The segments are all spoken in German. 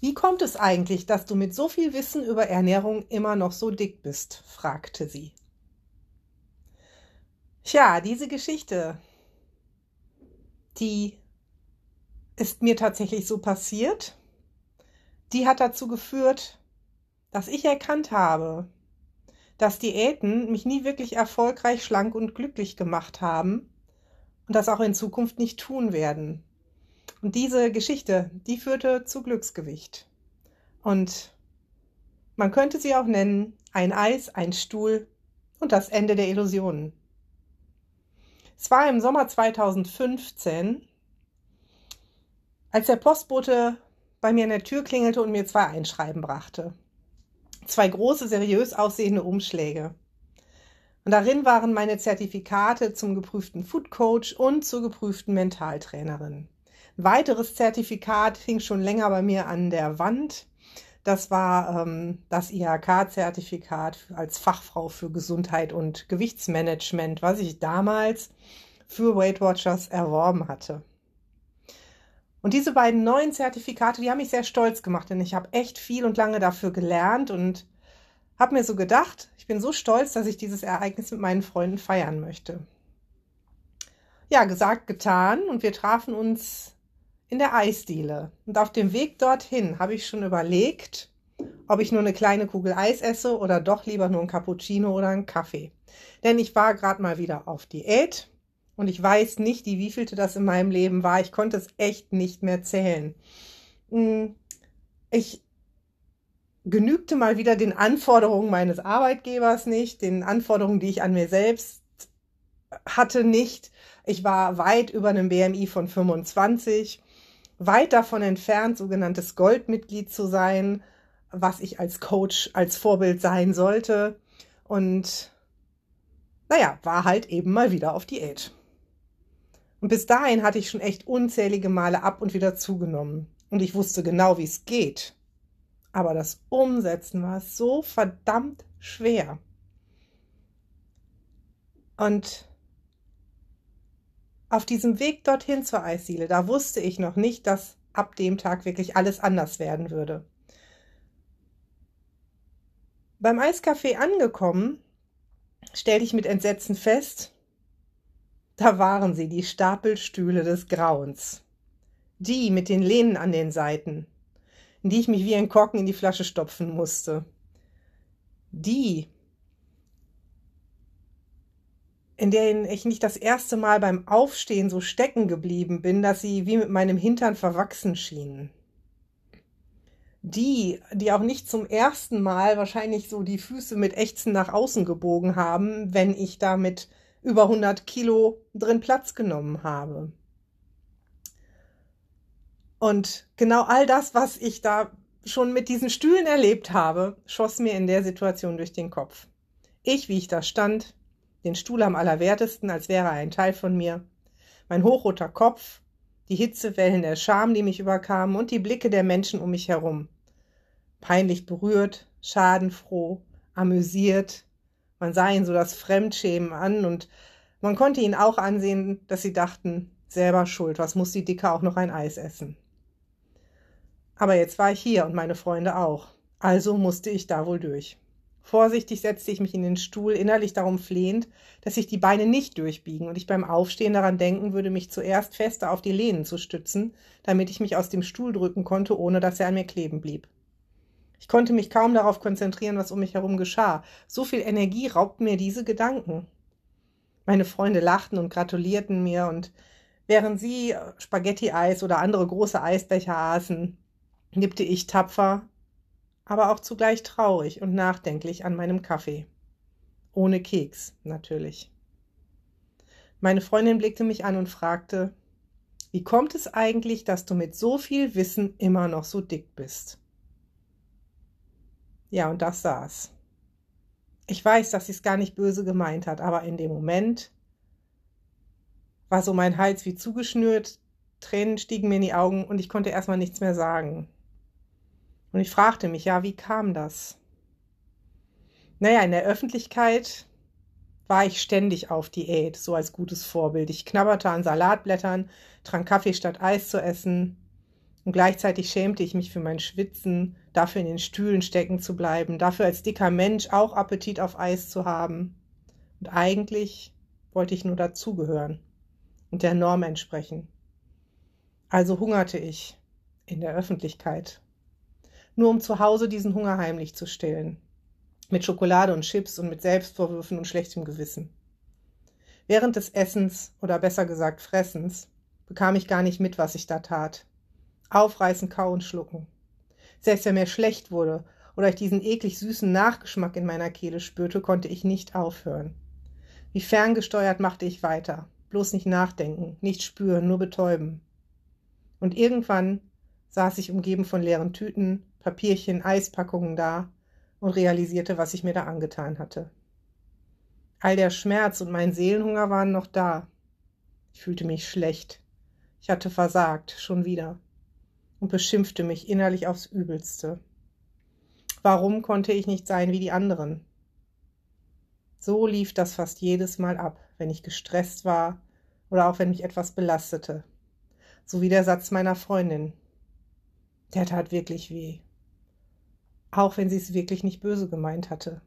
Wie kommt es eigentlich, dass du mit so viel Wissen über Ernährung immer noch so dick bist? fragte sie. Tja, diese Geschichte, die ist mir tatsächlich so passiert. Die hat dazu geführt, dass ich erkannt habe, dass Diäten mich nie wirklich erfolgreich, schlank und glücklich gemacht haben und das auch in Zukunft nicht tun werden. Und diese Geschichte, die führte zu Glücksgewicht. Und man könnte sie auch nennen ein Eis, ein Stuhl und das Ende der Illusionen. Es war im Sommer 2015, als der Postbote bei mir in der Tür klingelte und mir zwei Einschreiben brachte. Zwei große, seriös aussehende Umschläge. Und darin waren meine Zertifikate zum geprüften Food Coach und zur geprüften Mentaltrainerin. Weiteres Zertifikat hing schon länger bei mir an der Wand. Das war ähm, das IHK-Zertifikat als Fachfrau für Gesundheit und Gewichtsmanagement, was ich damals für Weight Watchers erworben hatte. Und diese beiden neuen Zertifikate, die haben mich sehr stolz gemacht, denn ich habe echt viel und lange dafür gelernt und habe mir so gedacht, ich bin so stolz, dass ich dieses Ereignis mit meinen Freunden feiern möchte. Ja, gesagt, getan und wir trafen uns in der Eisdiele. Und auf dem Weg dorthin habe ich schon überlegt, ob ich nur eine kleine Kugel Eis esse oder doch lieber nur ein Cappuccino oder einen Kaffee. Denn ich war gerade mal wieder auf Diät und ich weiß nicht, die wievielte das in meinem Leben war. Ich konnte es echt nicht mehr zählen. Hm, ich genügte mal wieder den Anforderungen meines Arbeitgebers nicht, den Anforderungen, die ich an mir selbst hatte, nicht. Ich war weit über einem BMI von 25 weit davon entfernt, sogenanntes Goldmitglied zu sein, was ich als Coach, als Vorbild sein sollte. Und naja, war halt eben mal wieder auf Diät. Und bis dahin hatte ich schon echt unzählige Male ab und wieder zugenommen. Und ich wusste genau, wie es geht. Aber das Umsetzen war so verdammt schwer. Und auf diesem Weg dorthin zur Eisdiele, da wusste ich noch nicht, dass ab dem Tag wirklich alles anders werden würde. Beim Eiscafé angekommen, stellte ich mit Entsetzen fest, da waren sie, die Stapelstühle des Grauens. Die mit den Lehnen an den Seiten, in die ich mich wie ein Korken in die Flasche stopfen musste. Die, in denen ich nicht das erste Mal beim Aufstehen so stecken geblieben bin, dass sie wie mit meinem Hintern verwachsen schienen. Die, die auch nicht zum ersten Mal wahrscheinlich so die Füße mit Ächzen nach außen gebogen haben, wenn ich da mit über 100 Kilo drin Platz genommen habe. Und genau all das, was ich da schon mit diesen Stühlen erlebt habe, schoss mir in der Situation durch den Kopf. Ich, wie ich da stand, den Stuhl am allerwertesten, als wäre er ein Teil von mir, mein hochroter Kopf, die Hitzewellen der Scham, die mich überkamen, und die Blicke der Menschen um mich herum. Peinlich berührt, schadenfroh, amüsiert. Man sah ihnen so das Fremdschämen an und man konnte ihnen auch ansehen, dass sie dachten, selber schuld, was muss die Dicke auch noch ein Eis essen. Aber jetzt war ich hier und meine Freunde auch. Also musste ich da wohl durch. Vorsichtig setzte ich mich in den Stuhl, innerlich darum flehend, dass sich die Beine nicht durchbiegen und ich beim Aufstehen daran denken würde, mich zuerst fester auf die Lehnen zu stützen, damit ich mich aus dem Stuhl drücken konnte, ohne dass er an mir kleben blieb. Ich konnte mich kaum darauf konzentrieren, was um mich herum geschah. So viel Energie raubten mir diese Gedanken. Meine Freunde lachten und gratulierten mir, und während sie Spaghetti-Eis oder andere große Eisbecher aßen, nippte ich tapfer aber auch zugleich traurig und nachdenklich an meinem Kaffee. Ohne Keks, natürlich. Meine Freundin blickte mich an und fragte, Wie kommt es eigentlich, dass du mit so viel Wissen immer noch so dick bist? Ja, und das saß. Ich weiß, dass sie es gar nicht böse gemeint hat, aber in dem Moment war so mein Hals wie zugeschnürt, Tränen stiegen mir in die Augen und ich konnte erstmal nichts mehr sagen. Und ich fragte mich, ja, wie kam das? Naja, in der Öffentlichkeit war ich ständig auf Diät, so als gutes Vorbild. Ich knabberte an Salatblättern, trank Kaffee statt Eis zu essen. Und gleichzeitig schämte ich mich für mein Schwitzen, dafür in den Stühlen stecken zu bleiben, dafür als dicker Mensch auch Appetit auf Eis zu haben. Und eigentlich wollte ich nur dazugehören und der Norm entsprechen. Also hungerte ich in der Öffentlichkeit, nur um zu Hause diesen Hunger heimlich zu stillen mit Schokolade und Chips und mit Selbstvorwürfen und schlechtem Gewissen. Während des Essens oder besser gesagt Fressens bekam ich gar nicht mit, was ich da tat. Aufreißen, kauen, schlucken. Selbst wenn mir schlecht wurde oder ich diesen eklig süßen Nachgeschmack in meiner Kehle spürte, konnte ich nicht aufhören. Wie ferngesteuert machte ich weiter. Bloß nicht nachdenken, nicht spüren, nur betäuben. Und irgendwann saß ich umgeben von leeren Tüten, Papierchen, Eispackungen da und realisierte, was ich mir da angetan hatte. All der Schmerz und mein Seelenhunger waren noch da. Ich fühlte mich schlecht. Ich hatte versagt, schon wieder, und beschimpfte mich innerlich aufs Übelste. Warum konnte ich nicht sein wie die anderen? So lief das fast jedes Mal ab, wenn ich gestresst war oder auch wenn mich etwas belastete. So wie der Satz meiner Freundin. Der tat wirklich weh auch wenn sie es wirklich nicht böse gemeint hatte.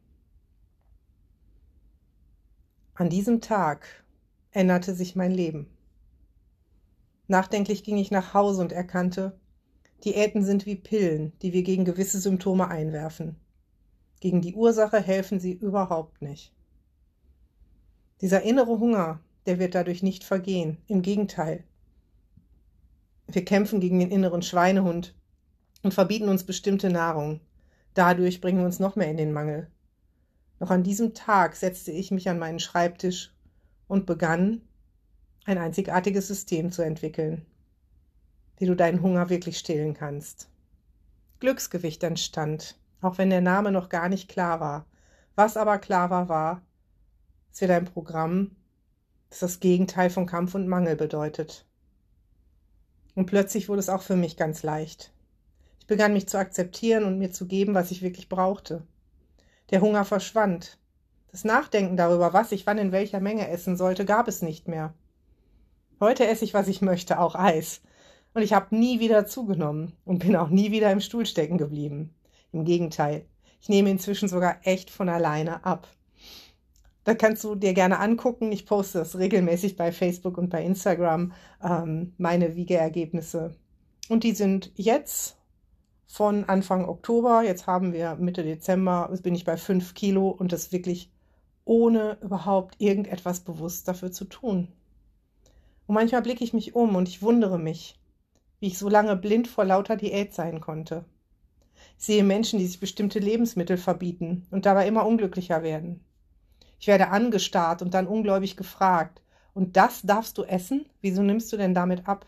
An diesem Tag änderte sich mein Leben. Nachdenklich ging ich nach Hause und erkannte, Diäten sind wie Pillen, die wir gegen gewisse Symptome einwerfen. Gegen die Ursache helfen sie überhaupt nicht. Dieser innere Hunger, der wird dadurch nicht vergehen. Im Gegenteil. Wir kämpfen gegen den inneren Schweinehund und verbieten uns bestimmte Nahrung, Dadurch bringen wir uns noch mehr in den Mangel. Noch an diesem Tag setzte ich mich an meinen Schreibtisch und begann, ein einzigartiges System zu entwickeln, wie du deinen Hunger wirklich stillen kannst. Glücksgewicht entstand, auch wenn der Name noch gar nicht klar war. Was aber klar war, war, es wird ein Programm, das das Gegenteil von Kampf und Mangel bedeutet. Und plötzlich wurde es auch für mich ganz leicht begann mich zu akzeptieren und mir zu geben, was ich wirklich brauchte. Der Hunger verschwand. Das Nachdenken darüber, was ich wann in welcher Menge essen sollte, gab es nicht mehr. Heute esse ich, was ich möchte, auch Eis. Und ich habe nie wieder zugenommen und bin auch nie wieder im Stuhl stecken geblieben. Im Gegenteil, ich nehme inzwischen sogar echt von alleine ab. Da kannst du dir gerne angucken. Ich poste das regelmäßig bei Facebook und bei Instagram, ähm, meine Wiegeergebnisse. Und die sind jetzt von Anfang Oktober. Jetzt haben wir Mitte Dezember, jetzt bin ich bei fünf Kilo und das wirklich ohne überhaupt irgendetwas bewusst dafür zu tun. Und manchmal blicke ich mich um und ich wundere mich, wie ich so lange blind vor lauter Diät sein konnte. Ich sehe Menschen, die sich bestimmte Lebensmittel verbieten und dabei immer unglücklicher werden. Ich werde angestarrt und dann ungläubig gefragt, und das darfst du essen? Wieso nimmst du denn damit ab?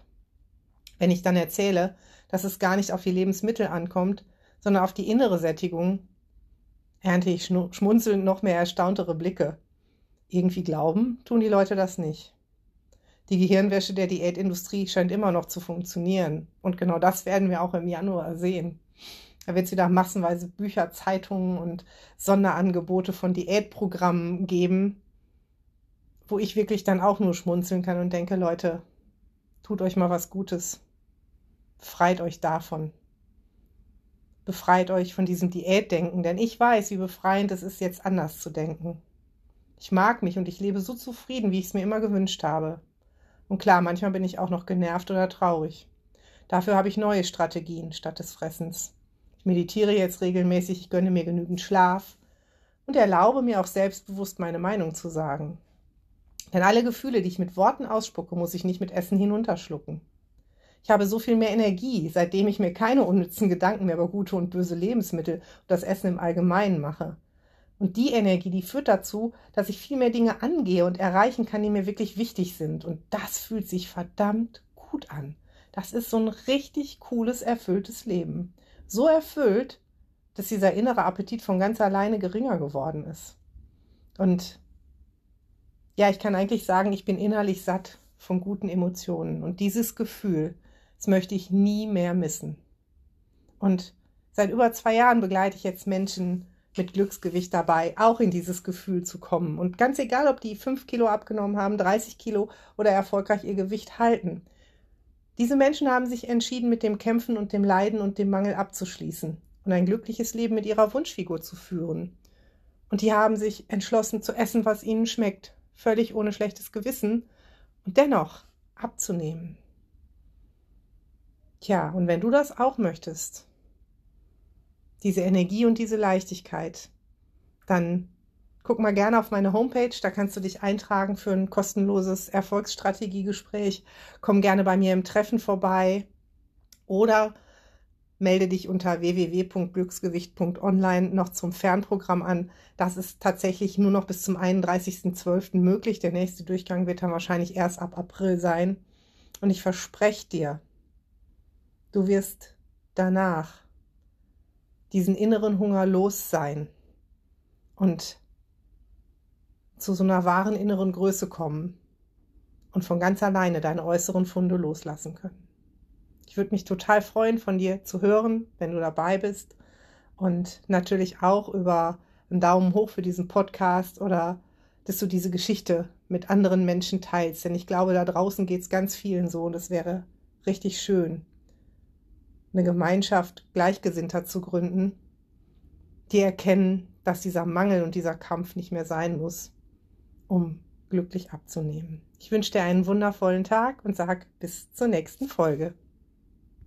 Wenn ich dann erzähle, dass es gar nicht auf die Lebensmittel ankommt, sondern auf die innere Sättigung, ernte ich schmunzelnd noch mehr erstauntere Blicke. Irgendwie glauben tun die Leute das nicht. Die Gehirnwäsche der Diätindustrie scheint immer noch zu funktionieren. Und genau das werden wir auch im Januar sehen. Da wird es wieder massenweise Bücher, Zeitungen und Sonderangebote von Diätprogrammen geben, wo ich wirklich dann auch nur schmunzeln kann und denke, Leute, tut euch mal was Gutes. Befreit euch davon. Befreit euch von diesem Diätdenken, denn ich weiß, wie befreiend es ist, jetzt anders zu denken. Ich mag mich und ich lebe so zufrieden, wie ich es mir immer gewünscht habe. Und klar, manchmal bin ich auch noch genervt oder traurig. Dafür habe ich neue Strategien statt des Fressens. Ich meditiere jetzt regelmäßig, ich gönne mir genügend Schlaf und erlaube mir auch selbstbewusst meine Meinung zu sagen. Denn alle Gefühle, die ich mit Worten ausspucke, muss ich nicht mit Essen hinunterschlucken. Ich habe so viel mehr Energie, seitdem ich mir keine unnützen Gedanken mehr über gute und böse Lebensmittel und das Essen im Allgemeinen mache. Und die Energie, die führt dazu, dass ich viel mehr Dinge angehe und erreichen kann, die mir wirklich wichtig sind. Und das fühlt sich verdammt gut an. Das ist so ein richtig cooles, erfülltes Leben. So erfüllt, dass dieser innere Appetit von ganz alleine geringer geworden ist. Und ja, ich kann eigentlich sagen, ich bin innerlich satt von guten Emotionen. Und dieses Gefühl, das möchte ich nie mehr missen. Und seit über zwei Jahren begleite ich jetzt Menschen mit Glücksgewicht dabei, auch in dieses Gefühl zu kommen. Und ganz egal, ob die fünf Kilo abgenommen haben, 30 Kilo oder erfolgreich ihr Gewicht halten. Diese Menschen haben sich entschieden, mit dem Kämpfen und dem Leiden und dem Mangel abzuschließen und ein glückliches Leben mit ihrer Wunschfigur zu führen. Und die haben sich entschlossen zu essen, was ihnen schmeckt, völlig ohne schlechtes Gewissen und dennoch abzunehmen. Tja, und wenn du das auch möchtest, diese Energie und diese Leichtigkeit, dann guck mal gerne auf meine Homepage, da kannst du dich eintragen für ein kostenloses Erfolgsstrategiegespräch. Komm gerne bei mir im Treffen vorbei oder melde dich unter www.glücksgewicht.online noch zum Fernprogramm an. Das ist tatsächlich nur noch bis zum 31.12. möglich. Der nächste Durchgang wird dann wahrscheinlich erst ab April sein. Und ich verspreche dir, du wirst danach diesen inneren Hunger los sein und zu so einer wahren inneren Größe kommen und von ganz alleine deine äußeren Funde loslassen können. Ich würde mich total freuen, von dir zu hören, wenn du dabei bist und natürlich auch über einen Daumen hoch für diesen Podcast oder dass du diese Geschichte mit anderen Menschen teilst, denn ich glaube, da draußen geht es ganz vielen so und es wäre richtig schön, eine Gemeinschaft Gleichgesinnter zu gründen, die erkennen, dass dieser Mangel und dieser Kampf nicht mehr sein muss, um glücklich abzunehmen. Ich wünsche dir einen wundervollen Tag und sag bis zur nächsten Folge.